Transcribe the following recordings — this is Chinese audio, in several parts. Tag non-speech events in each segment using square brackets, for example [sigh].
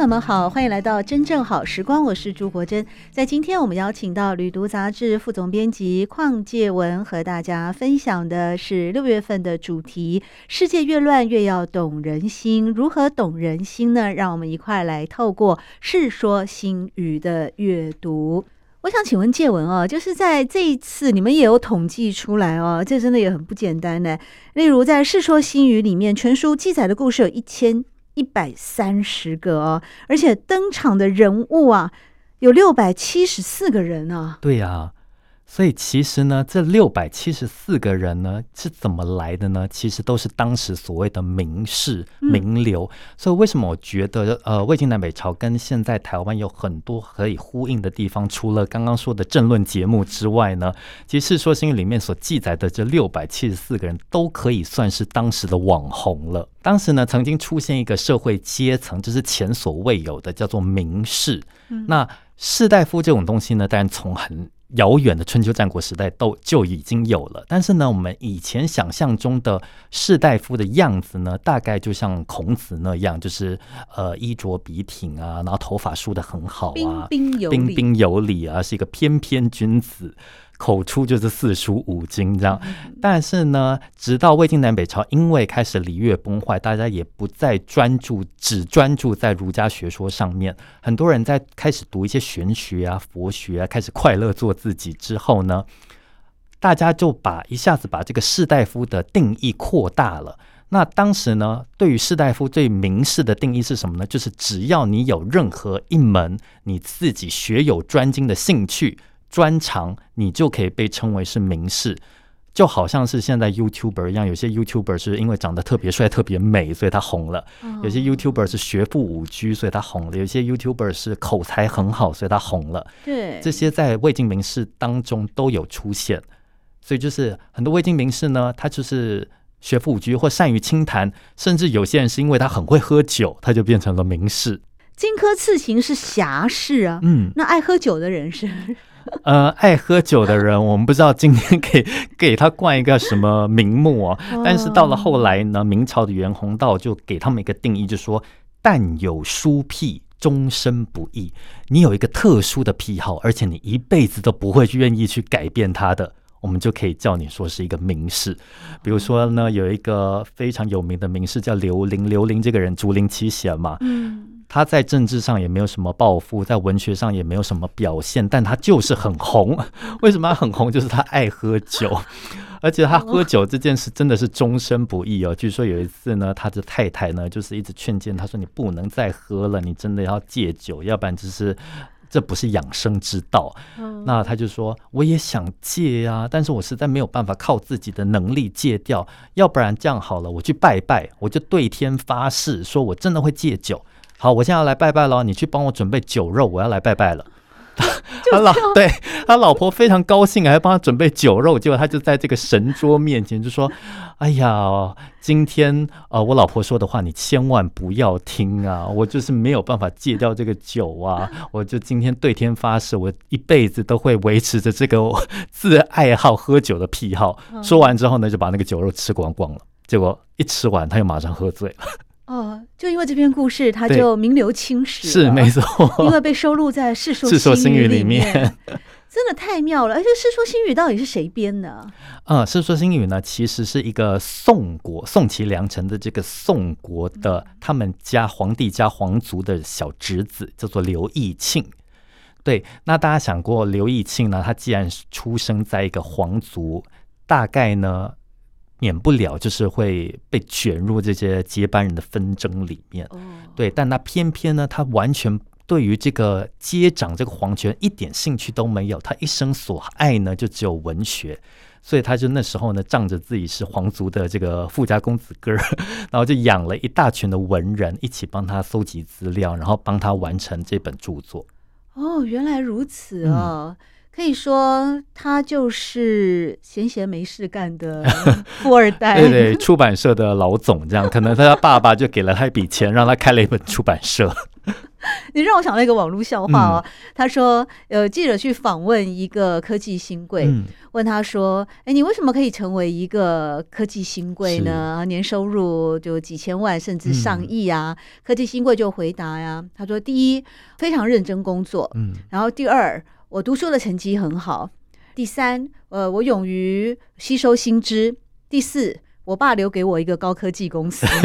朋友们好，欢迎来到真正好时光，我是朱国珍。在今天，我们邀请到《旅读》杂志副总编辑邝介文，和大家分享的是六月份的主题：世界越乱，越要懂人心。如何懂人心呢？让我们一块来透过《世说新语》的阅读。我想请问介文哦，就是在这一次，你们也有统计出来哦，这真的也很不简单呢。例如，在《世说新语》里面，全书记载的故事有一千。一百三十个哦，而且登场的人物啊，有六百七十四个人啊。对呀、所以其实呢，这六百七十四个人呢是怎么来的呢？其实都是当时所谓的名士、名流。嗯、所以为什么我觉得呃，魏晋南北朝跟现在台湾有很多可以呼应的地方？除了刚刚说的政论节目之外呢，其实《世说新语》里面所记载的这六百七十四个人都可以算是当时的网红了。当时呢，曾经出现一个社会阶层，就是前所未有的，叫做名士。嗯、那士大夫这种东西呢，当然从很遥远的春秋战国时代都就已经有了，但是呢，我们以前想象中的士大夫的样子呢，大概就像孔子那样，就是呃衣着笔挺啊，然后头发梳得很好啊，彬彬有礼，彬彬有礼啊，是一个翩翩君子。口出就是四书五经这样，但是呢，直到魏晋南北朝，因为开始礼乐崩坏，大家也不再专注，只专注在儒家学说上面。很多人在开始读一些玄学啊、佛学啊，开始快乐做自己之后呢，大家就把一下子把这个士大夫的定义扩大了。那当时呢，对于士大夫对名士的定义是什么呢？就是只要你有任何一门你自己学有专精的兴趣。专长，你就可以被称为是名士，就好像是现在 YouTuber 一样，有些 YouTuber 是因为长得特别帅、特别美，所以他红了；有些 YouTuber 是学富五车，所以他红了；有些 YouTuber 是口才很好，所以他红了。对，这些在魏晋名士当中都有出现，所以就是很多魏晋名士呢，他就是学富五车或善于清谈，甚至有些人是因为他很会喝酒，他就变成了名士。荆轲刺秦是侠士啊，嗯，那爱喝酒的人是？[laughs] 呃，爱喝酒的人，我们不知道今天给给他冠一个什么名目啊。但是到了后来呢，明朝的袁宏道就给他们一个定义，就说：但有书癖，终身不易。你有一个特殊的癖好，而且你一辈子都不会愿意去改变它的，我们就可以叫你说是一个名士。比如说呢，有一个非常有名的名士叫刘伶，刘伶这个人竹林七贤嘛，嗯。他在政治上也没有什么抱负，在文学上也没有什么表现，但他就是很红。[laughs] 为什么他很红？就是他爱喝酒，[laughs] 而且他喝酒这件事真的是终身不易哦。据说有一次呢，他的太太呢就是一直劝谏他说：“你不能再喝了，你真的要戒酒，要不然就是这不是养生之道。”那他就说：“我也想戒呀，但是我实在没有办法靠自己的能力戒掉。要不然这样好了，我去拜拜，我就对天发誓，说我真的会戒酒。”好，我现在要来拜拜了，你去帮我准备酒肉，我要来拜拜了。[laughs] 他老对他老婆非常高兴，还帮他准备酒肉，结果他就在这个神桌面前就说：“哎呀，今天呃，我老婆说的话你千万不要听啊，我就是没有办法戒掉这个酒啊，[laughs] 我就今天对天发誓，我一辈子都会维持着这个自爱好喝酒的癖好。”说完之后呢，就把那个酒肉吃光光了，结果一吃完他又马上喝醉了。哦，就因为这篇故事，他就名留青史。是没错，[laughs] 因为被收录在《世说 [laughs] 新语》里面，[laughs] 真的太妙了。而且《世说新语》到底是谁编的？嗯，《世说新语》呢，其实是一个宋国宋齐梁陈的这个宋国的他们家皇帝家皇族的小侄子，叫做刘义庆。对，那大家想过，刘义庆呢，他既然出生在一个皇族，大概呢？免不了就是会被卷入这些接班人的纷争里面，对，但他偏偏呢，他完全对于这个接掌这个皇权一点兴趣都没有，他一生所爱呢就只有文学，所以他就那时候呢仗着自己是皇族的这个富家公子哥儿，[laughs] 然后就养了一大群的文人一起帮他搜集资料，然后帮他完成这本著作。哦，原来如此哦。嗯可以说他就是闲闲没事干的富二代，[laughs] 对对，出版社的老总这样，可能他爸爸就给了他一笔钱，让他开了一本出版社。[laughs] 你让我想到一个网络笑话哦，嗯、[laughs] 他说，呃记者去访问一个科技新贵，嗯、问他说：“哎，你为什么可以成为一个科技新贵呢？年收入就几千万甚至上亿啊？”嗯、科技新贵就回答呀，他说：“第一，非常认真工作，嗯，然后第二。”我读书的成绩很好。第三，呃，我勇于吸收新知。第四，我爸留给我一个高科技公司。[laughs]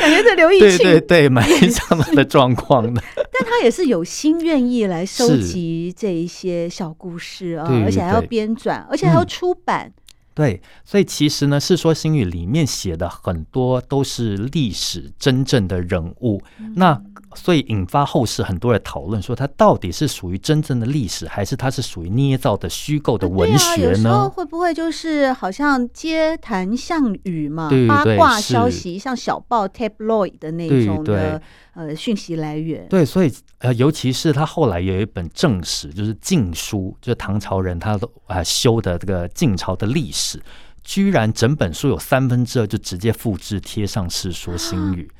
感觉这刘义庆对对对，蛮像他的状况的。[laughs] 但他也是有心愿意来收集这一些小故事啊，而且还要编纂，而且还要出版。对，所以其实呢，《世说新语》里面写的很多都是历史真正的人物。嗯、那所以引发后世很多人讨论，说它到底是属于真正的历史，还是它是属于捏造的虚构的文学呢？会不会就是好像街谈巷语嘛，对对对，八卦消息，像小报 tabloid 的那种的呃讯息来源？对，所以呃，尤其是他后来有一本正史，就是晋书，就是唐朝人他都啊、呃、修的这个晋朝的历史，居然整本书有三分之二就直接复制贴上《世说新语》。啊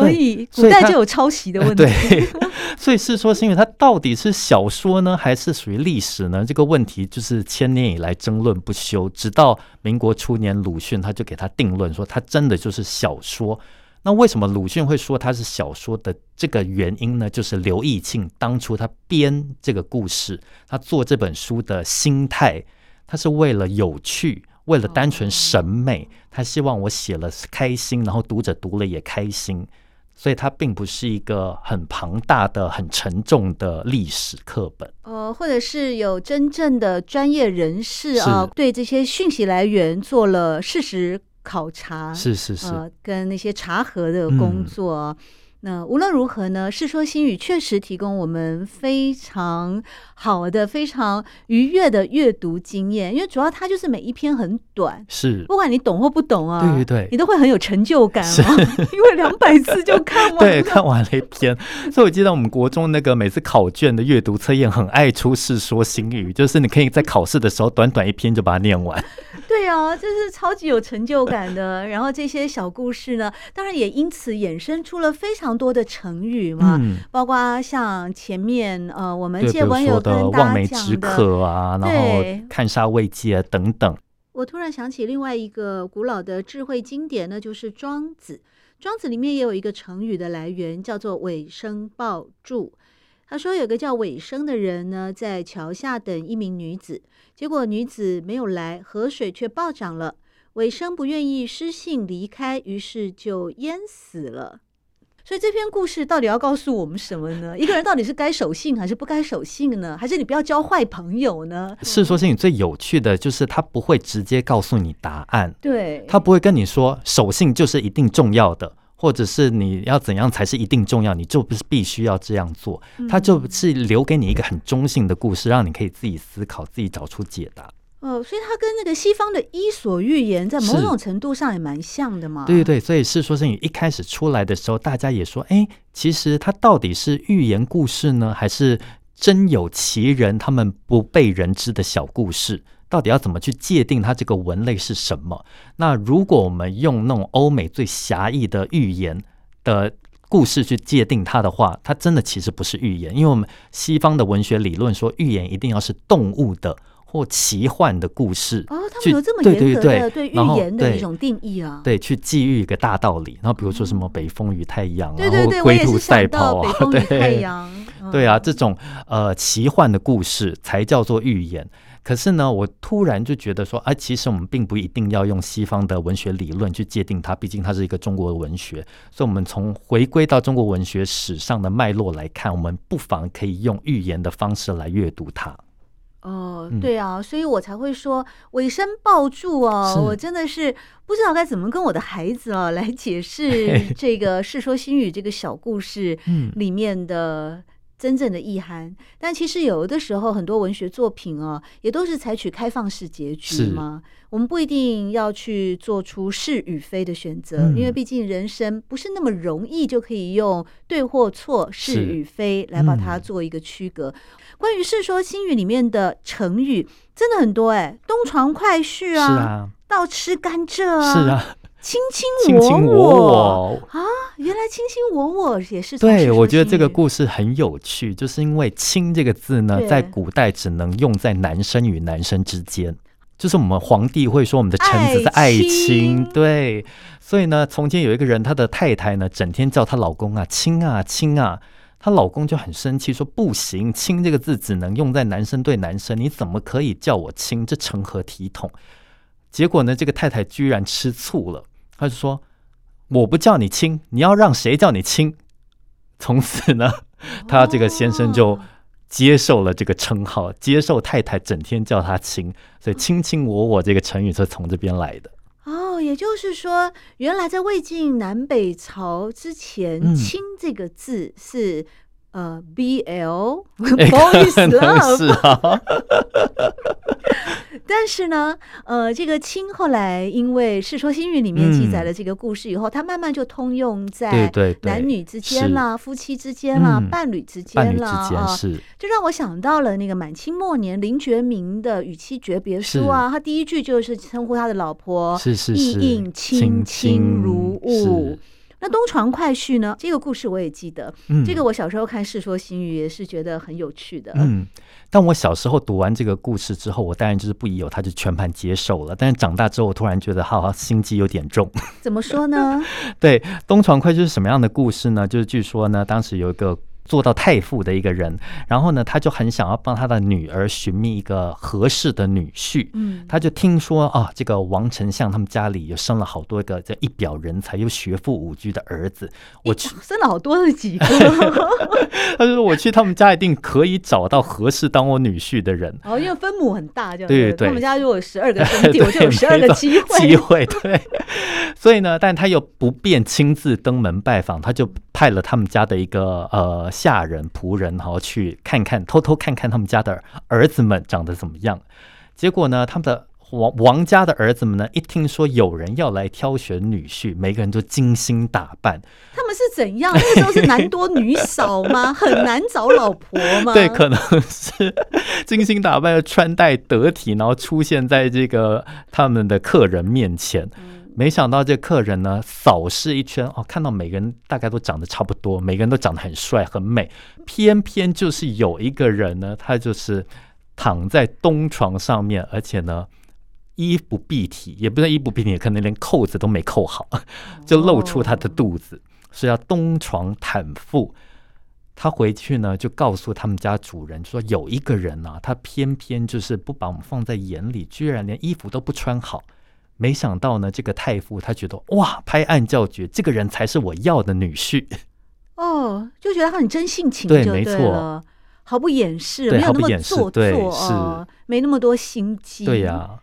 所以古代就有抄袭的问题。对，[laughs] 所以《世说新语》它到底是小说呢，还是属于历史呢？这个问题就是千年以来争论不休，直到民国初年，鲁迅他就给他定论说，它真的就是小说。那为什么鲁迅会说它是小说的这个原因呢？就是刘义庆当初他编这个故事，他做这本书的心态，他是为了有趣。为了单纯审美，他希望我写了开心，然后读者读了也开心，所以它并不是一个很庞大的、很沉重的历史课本。呃，或者是有真正的专业人士啊，对这些讯息来源做了事实考察，是是是，呃，跟那些查核的工作。嗯那无论如何呢，《世说新语》确实提供我们非常好的、非常愉悦的阅读经验，因为主要它就是每一篇很短，是不管你懂或不懂啊，对对对，你都会很有成就感啊，[laughs] 因为两百字就看完，[laughs] 对，看完了一篇。所以我记得我们国中那个每次考卷的阅读测验很爱出《世说新语》，就是你可以在考试的时候短短一篇就把它念完。对啊，这是超级有成就感的。[laughs] 然后这些小故事呢，当然也因此衍生出了非常多的成语嘛，嗯、包括像前面呃，我们借文有跟大家讲的望梅止渴啊，然后看煞慰藉等等。我突然想起另外一个古老的智慧经典，那就是《庄子》。《庄子》里面也有一个成语的来源，叫做“尾生抱柱”。他说有个叫尾生的人呢，在桥下等一名女子，结果女子没有来，河水却暴涨了。尾生不愿意失信离开，于是就淹死了。所以这篇故事到底要告诉我们什么呢？一个人到底是该守信还是不该守信呢？还是你不要交坏朋友呢？[laughs] 世说新语最有趣的就是他不会直接告诉你答案，对，他不会跟你说守信就是一定重要的。或者是你要怎样才是一定重要，你就不是必须要这样做，它就是留给你一个很中性的故事，让你可以自己思考，自己找出解答。哦，所以它跟那个西方的伊索寓言在某种程度上也蛮像的嘛。对对对，所以《世说新语》一开始出来的时候，大家也说，哎，其实它到底是寓言故事呢，还是真有其人，他们不被人知的小故事？到底要怎么去界定它这个文类是什么？那如果我们用那种欧美最狭义的寓言的故事去界定它的话，它真的其实不是寓言，因为我们西方的文学理论说寓言一定要是动物的或奇幻的故事。哦，他们有这么严格的对寓言的一种定义啊？对，去寄寓一个大道理。然后比如说什么北风与太阳，对对对，龟兔赛跑啊，对太阳，对啊，这种呃奇幻的故事才叫做寓言。可是呢，我突然就觉得说，啊，其实我们并不一定要用西方的文学理论去界定它，毕竟它是一个中国的文学。所以，我们从回归到中国文学史上的脉络来看，我们不妨可以用寓言的方式来阅读它。哦，对啊，所以我才会说尾声抱住哦，我真的是不知道该怎么跟我的孩子啊来解释 [laughs] 这个《世说新语》这个小故事里面的。真正的意涵，但其实有的时候很多文学作品哦，也都是采取开放式结局嘛。我们不一定要去做出是与非的选择，嗯，因为毕竟人生不是那么容易就可以用对或错、是与非来把它做一个区隔。嗯，关于《世说新语》里面的成语，真的很多哎，东床快婿啊，啊，倒吃甘蔗啊，是啊。卿卿我我，我，我啊，原来卿卿我我也是。对，我觉得这个故事很有趣，就是因为“卿”这个字呢，在古代只能用在男生与男生之间，就是我们皇帝会说我们的臣子是爱卿，对。所以呢，从前有一个人，他的太太呢，整天叫她老公啊“卿啊卿啊”，她老公就很生气，说不行，“卿”这个字只能用在男生对男生，你怎么可以叫我“卿”？这成何体统？结果呢，这个太太居然吃醋了。他就说：“我不叫你亲，你要让谁叫你亲？”从此呢，他这个先生就接受了这个称号，接受太太整天叫他亲，所以“卿卿我我”这个成语是从这边来的。哦，也就是说，原来在魏晋南北朝之前，“亲”这个字是呃 “BL”，不好意思了。但是呢，呃，这个“亲”后来因为《世说新语》里面记载了这个故事以后，它、嗯、慢慢就通用在男女之间啦、夫妻之间啦、嗯、伴侣之间啦啊，就让我想到了那个满清末年林觉民的《与妻诀别书》啊，他第一句就是称呼他的老婆“意映卿卿如晤”。那东床快婿呢？这个故事我也记得，嗯，这个我小时候看《世说新语》也是觉得很有趣的。嗯，但我小时候读完这个故事之后，我当然就是不疑有他，就全盘接受了。但是长大之后，我突然觉得，好好心机有点重。怎么说呢？[laughs] 对，东床快婿是什么样的故事呢？就是据说呢，当时有一个。做到太傅的一个人，然后呢，他就很想要帮他的女儿寻觅一个合适的女婿。嗯，他就听说啊，这个王丞相他们家里又生了好多个这一表人才又学富五居的儿子。我去生了好多的几个。[laughs] 他就说我去他们家一定可以找到合适当我女婿的人。哦，因为分母很大，对对。他们家如果有十二个 [laughs] 兄弟，我就有十二个机会。机会对。所以呢，但他又不便亲自登门拜访，他就派了他们家的一个呃。下人仆人哈，去看看，偷偷看看他们家的儿子们长得怎么样。结果呢，他们的王王家的儿子们呢，一听说有人要来挑选女婿，每个人都精心打扮。他们是怎样？那个时候是男多女少吗？很难找老婆吗？[laughs] 对，可能是精心打扮，穿戴得体，然后出现在这个他们的客人面前。没想到这客人呢，扫视一圈哦，看到每个人大概都长得差不多，每个人都长得很帅很美，偏偏就是有一个人呢，他就是躺在东床上面，而且呢衣不蔽体，也不是衣不蔽体，可能连扣子都没扣好，[laughs] 就露出他的肚子，是要东床坦腹。他回去呢，就告诉他们家主人说，有一个人呢、啊，他偏偏就是不把我们放在眼里，居然连衣服都不穿好。没想到呢，这个太傅他觉得哇，拍案叫绝，这个人才是我要的女婿。哦，就觉得他很真性情对，对，没错，毫不掩饰，没有那么做作，是、哦、没那么多心机。对呀、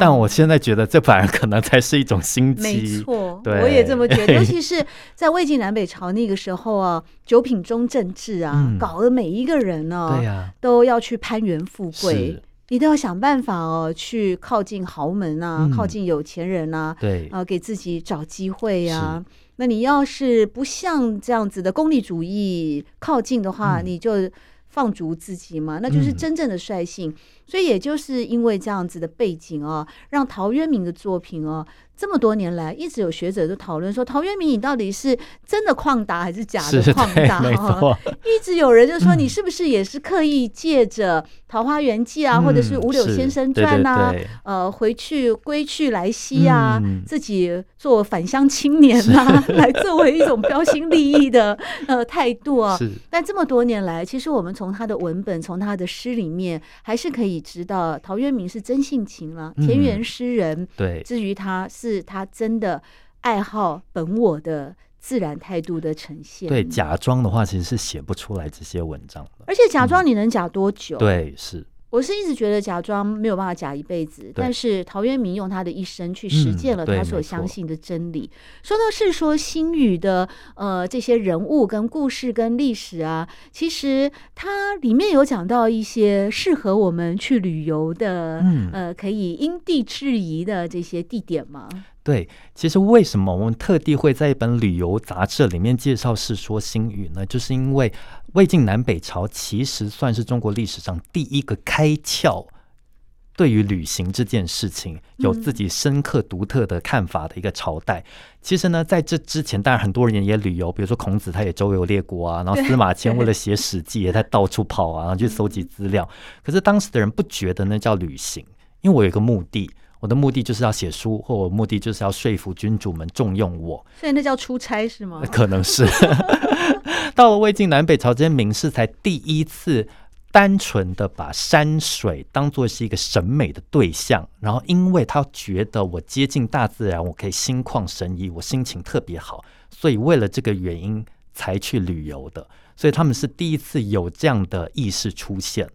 但我现在觉得这反而可能才是一种心机。没错，对，我也这么觉得。[laughs] 尤其是在魏晋南北朝那个时候啊，九品中正制啊，嗯、搞得每一个人呢、啊，对呀、啊，都要去攀援富贵。你都要想办法哦，去靠近豪门啊，嗯、靠近有钱人啊，对。啊，给自己找机会呀、啊。那你要是不像这样子的功利主义靠近的话，嗯、你就放逐自己嘛，那就是真正的率性。嗯、所以也就是因为这样子的背景啊，让陶渊明的作品哦。这么多年来，一直有学者都讨论说，陶渊明你到底是真的旷达还是假的旷达？哈，一直有人就说你是不是也是刻意借着《桃花源记》啊，嗯、或者是《五柳先生传》啊，对对对呃，回去归去来兮啊、嗯，自己做返乡青年啊，[laughs] 来作为一种标新立异的呃态度啊。但这么多年来，其实我们从他的文本，从他的诗里面，还是可以知道陶渊明是真性情了，田园诗人。嗯、对，至于他是。是他真的爱好本我的自然态度的呈现。对，假装的话其实是写不出来这些文章的。而且假装你能假多久？嗯、对，是。我是一直觉得假装没有办法假一辈子，但是陶渊明用他的一生去实践了他所相信的真理。嗯、说到《世说新语》的呃这些人物跟故事跟历史啊，其实它里面有讲到一些适合我们去旅游的，嗯、呃，可以因地制宜的这些地点吗？对，其实为什么我们特地会在一本旅游杂志里面介绍《世说新语》呢？就是因为魏晋南北朝其实算是中国历史上第一个开窍，对于旅行这件事情有自己深刻独特的看法的一个朝代。嗯、其实呢，在这之前，当然很多人也旅游，比如说孔子，他也周游列国啊，然后司马迁为了写《史记》，也在到处跑啊，然后去搜集资料。可是当时的人不觉得那叫旅行，因为我有一个目的。我的目的就是要写书，或我目的就是要说服君主们重用我，所以那叫出差是吗？[laughs] 可能是。[laughs] 到了魏晋南北朝，这些名士才第一次单纯的把山水当做是一个审美的对象，然后因为他觉得我接近大自然，我可以心旷神怡，我心情特别好，所以为了这个原因才去旅游的。所以他们是第一次有这样的意识出现。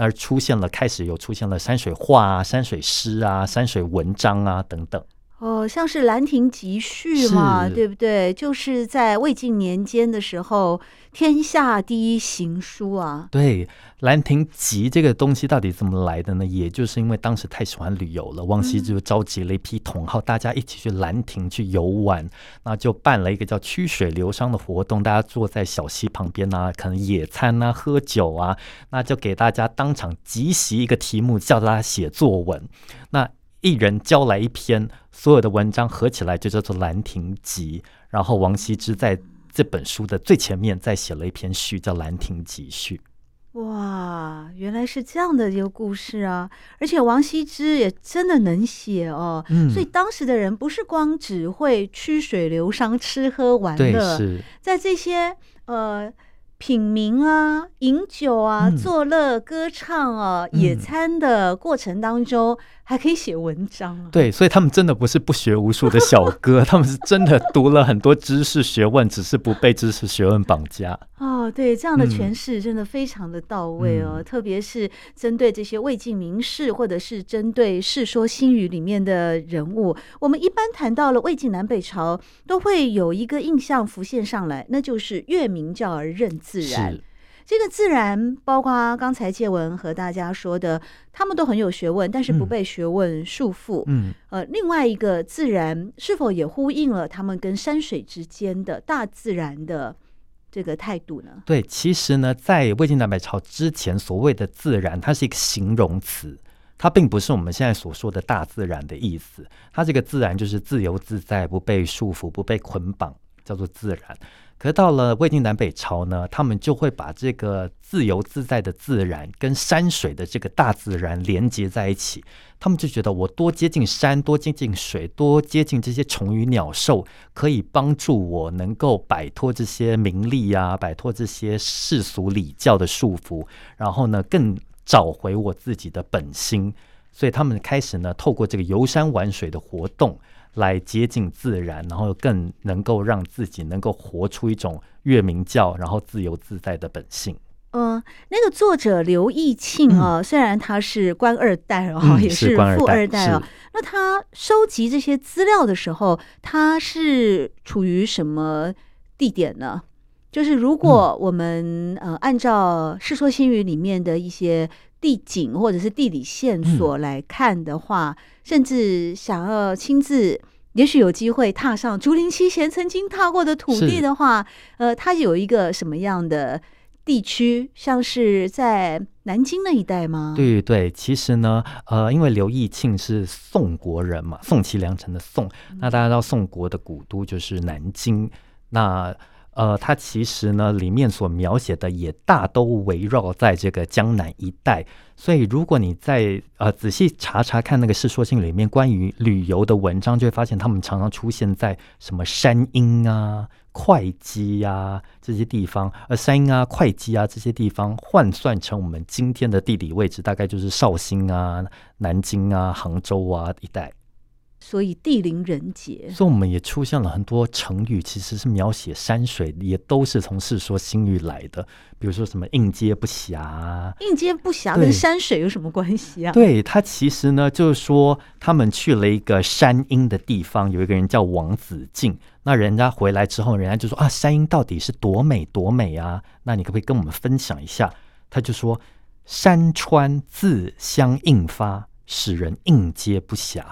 那出现了，开始有出现了山水画啊、山水诗啊、山水文章啊等等。哦，像是《兰亭集序》嘛，对不对？就是在魏晋年间的时候，天下第一行书啊。对，《兰亭集》这个东西到底怎么来的呢？也就是因为当时太喜欢旅游了，王羲之就召集了一批同好，嗯、大家一起去兰亭去游玩，那就办了一个叫“曲水流觞”的活动，大家坐在小溪旁边啊，可能野餐啊、喝酒啊，那就给大家当场集席一个题目，叫大家写作文。那一人交来一篇，所有的文章合起来就叫做《兰亭集》。然后王羲之在这本书的最前面再写了一篇序，叫《兰亭集序》。哇，原来是这样的一个故事啊！而且王羲之也真的能写哦。嗯，所以当时的人不是光只会曲水流觞、吃喝玩乐，是在这些呃。品茗啊，饮酒啊，作乐、歌唱啊，嗯、野餐的过程当中，还可以写文章啊。对，所以他们真的不是不学无术的小哥，[laughs] 他们是真的读了很多知识学问，只是不被知识学问绑架。哦，对，这样的诠释真的非常的到位哦，嗯、特别是针对这些魏晋名士，或者是针对《世说新语》里面的人物，我们一般谈到了魏晋南北朝，都会有一个印象浮现上来，那就是月明教而任自然，这个自然包括刚才介文和大家说的，他们都很有学问，但是不被学问束缚。嗯，呃，另外一个自然是否也呼应了他们跟山水之间的大自然的这个态度呢？对，其实呢，在魏晋南北朝之前，所谓的自然，它是一个形容词，它并不是我们现在所说的大自然的意思。它这个自然就是自由自在，不被束缚，不被捆绑，叫做自然。可到了魏晋南北朝呢，他们就会把这个自由自在的自然跟山水的这个大自然连接在一起。他们就觉得，我多接近山，多接近水，多接近这些虫鱼鸟兽，可以帮助我能够摆脱这些名利啊，摆脱这些世俗礼教的束缚，然后呢，更找回我自己的本心。所以他们开始呢，透过这个游山玩水的活动。来接近自然，然后更能够让自己能够活出一种月明教，然后自由自在的本性。嗯，那个作者刘义庆啊，嗯、虽然他是官二代哦，嗯、也是富二代啊。那他收集这些资料的时候，他是处于什么地点呢？就是如果我们、嗯、呃按照《世说新语》里面的一些地景或者是地理线索来看的话，嗯、甚至想要亲自，也许有机会踏上竹林七贤曾经踏过的土地的话，呃，它有一个什么样的地区？像是在南京那一带吗？对对，其实呢，呃，因为刘义庆是宋国人嘛，宋齐梁陈的宋，那大家知道宋国的古都就是南京，那。呃，它其实呢，里面所描写的也大都围绕在这个江南一带，所以如果你在呃仔细查查看那个《世说新语》里面关于旅游的文章，就会发现他们常常出现在什么山阴啊、会稽呀这些地方，而山阴啊、会稽啊这些地方换算成我们今天的地理位置，大概就是绍兴啊、南京啊、杭州啊一带。所以地灵人杰。所以我们也出现了很多成语，其实是描写山水，也都是从《世说新语》来的。比如说什么“应接不暇”，“应接不暇”跟山水有什么关系啊？对，他其实呢，就是说他们去了一个山阴的地方，有一个人叫王子敬。那人家回来之后，人家就说啊，山阴到底是多美多美啊？那你可不可以跟我们分享一下？他就说：“山川自相应发，使人应接不暇。”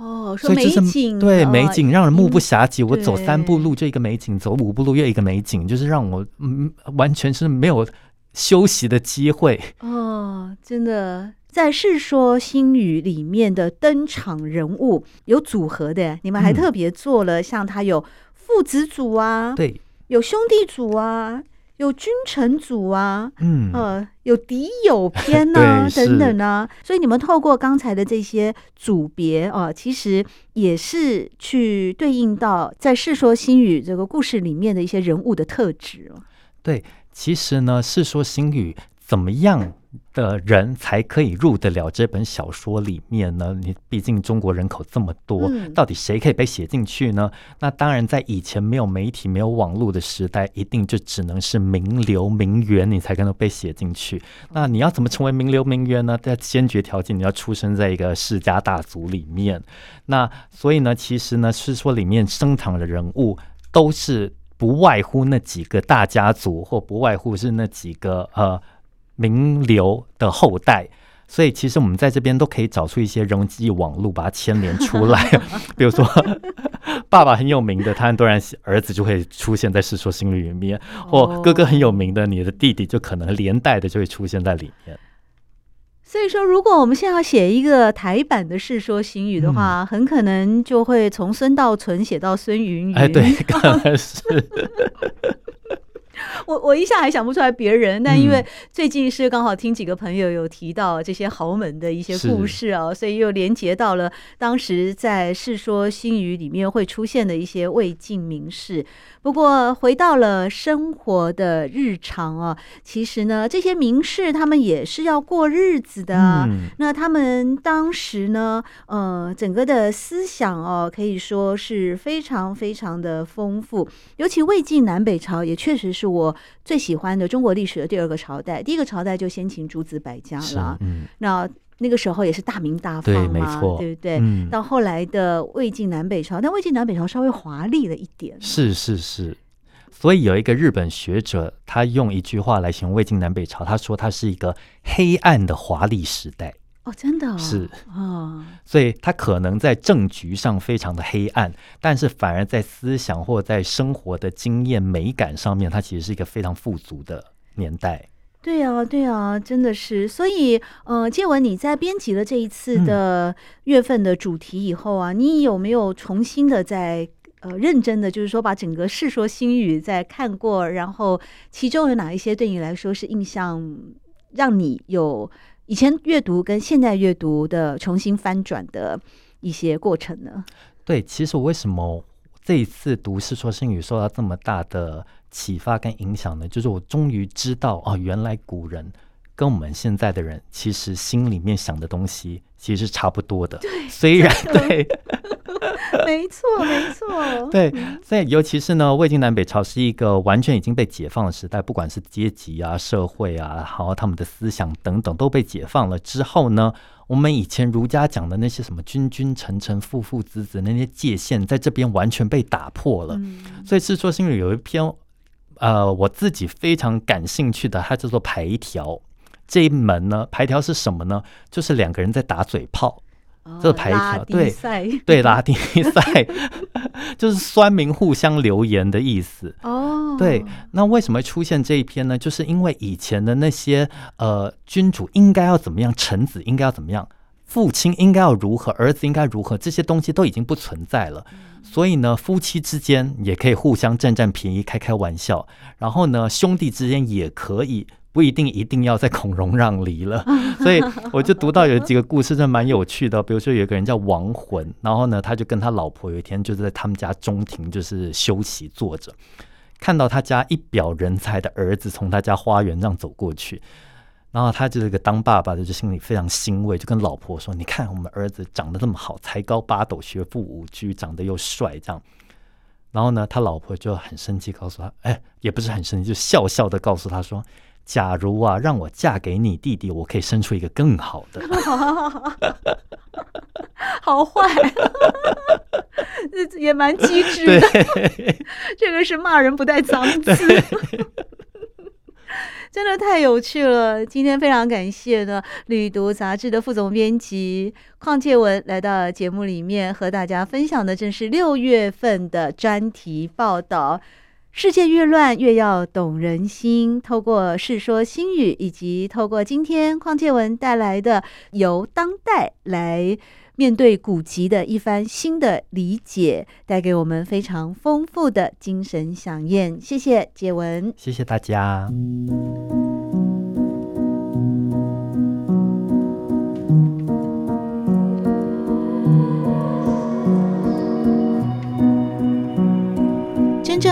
哦，说美景，对美景让人目不暇接。我走三步路就一个美景，走五步路又一个美景，就是让我嗯完全是没有休息的机会。哦，真的，在《世说新语》里面的登场人物有组合的，你们还特别做了像他有父子组啊，对，有兄弟组啊。有君臣组啊，嗯，呃，有敌友篇啊，[laughs] 等等啊，所以你们透过刚才的这些组别啊，其实也是去对应到在《世说新语》这个故事里面的一些人物的特质。对，其实呢，《世说新语》怎么样的人才可以入得了这本小说里面呢？你毕竟中国人口这么多，嗯、到底谁可以被写进去呢？那当然，在以前没有媒体、没有网络的时代，一定就只能是名流名媛，你才可能被写进去。那你要怎么成为名流名媛呢？在先决条件，你要出生在一个世家大族里面。那所以呢，其实呢，是说里面登场的人物都是不外乎那几个大家族，或不外乎是那几个呃。名流的后代，所以其实我们在这边都可以找出一些人际网络，把它牵连出来。[laughs] 比如说，[laughs] 爸爸很有名的，他很多人儿子就会出现在《世说新语》里面；或哥哥很有名的，你的弟弟就可能连带的就会出现在里面。所以说，如果我们现在要写一个台版的《世说新语》的话，嗯、很可能就会从孙道存写到孙云云。哎，对，可能是。[laughs] [laughs] 我我一下还想不出来别人，但因为最近是刚好听几个朋友有提到这些豪门的一些故事啊，所以又连接到了当时在《世说新语》里面会出现的一些魏晋名士。不过回到了生活的日常啊，其实呢，这些名士他们也是要过日子的。嗯、那他们当时呢，呃，整个的思想哦，可以说是非常非常的丰富。尤其魏晋南北朝也确实是我最喜欢的中国历史的第二个朝代。第一个朝代就先秦诸子百家了，嗯、那。那个时候也是大名大放嘛，对，对不对？嗯、到后来的魏晋南北朝，但魏晋南北朝稍微华丽了一点。是是是，所以有一个日本学者，他用一句话来形容魏晋南北朝，他说它是一个黑暗的华丽时代。哦，真的、哦、是。啊，哦、所以他可能在政局上非常的黑暗，但是反而在思想或在生活的经验美感上面，它其实是一个非常富足的年代。对啊，对啊，真的是。所以，呃，建文，你在编辑了这一次的月份的主题以后啊，嗯、你有没有重新的在呃认真的，就是说把整个《世说新语》再看过，然后其中有哪一些对你来说是印象让你有以前阅读跟现在阅读的重新翻转的一些过程呢？对，其实我为什么这一次读《世说新语》受到这么大的启发跟影响呢，就是我终于知道哦，原来古人跟我们现在的人其实心里面想的东西其实是差不多的。对，虽然对，[laughs] 没错，没错，[laughs] 对。所以尤其是呢，魏晋南北朝是一个完全已经被解放的时代，不管是阶级啊、社会啊，然后他们的思想等等都被解放了之后呢，我们以前儒家讲的那些什么君君臣臣、父父子子那些界限，在这边完全被打破了。嗯、所以《世说新语》有一篇。呃，我自己非常感兴趣的，它叫做排条这一门呢。牌条是什么呢？就是两个人在打嘴炮，哦、这个牌条对对拉丁赛，[laughs] [laughs] 就是酸民互相留言的意思。哦，对，那为什么会出现这一篇呢？就是因为以前的那些呃君主应该要怎么样，臣子应该要怎么样。父亲应该要如何，儿子应该如何，这些东西都已经不存在了。所以呢，夫妻之间也可以互相占占便宜，开开玩笑。然后呢，兄弟之间也可以，不一定一定要在孔融让梨了。[laughs] 所以我就读到有几个故事，真蛮有趣的。比如说有一个人叫亡魂，然后呢，他就跟他老婆有一天就是在他们家中庭就是休息坐着，看到他家一表人才的儿子从他家花园这样走过去。然后他这个当爸爸的就心里非常欣慰，就跟老婆说：“你看我们儿子长得这么好，才高八斗，学富五车，长得又帅，这样。”然后呢，他老婆就很生气，告诉他：“哎，也不是很生气，就笑笑的告诉他说：‘假如啊，让我嫁给你弟弟，我可以生出一个更好的。[laughs] ’好坏，[laughs] 也蛮机智的。[laughs] 这个是骂人不带脏字。”真的太有趣了！今天非常感谢呢，《旅读》杂志的副总编辑邝介文来到节目里面，和大家分享的正是六月份的专题报道。世界越乱，越要懂人心。透过《世说新语》，以及透过今天邝建文带来的由当代来。面对古籍的一番新的理解，带给我们非常丰富的精神饗宴。谢谢建文，谢谢大家。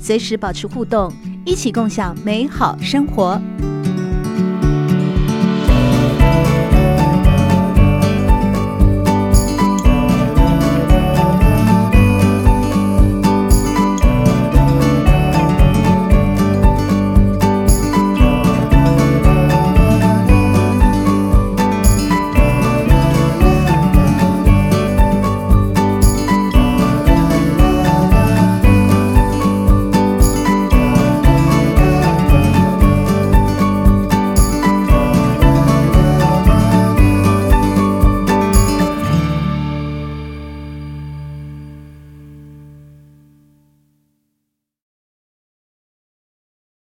随时保持互动，一起共享美好生活。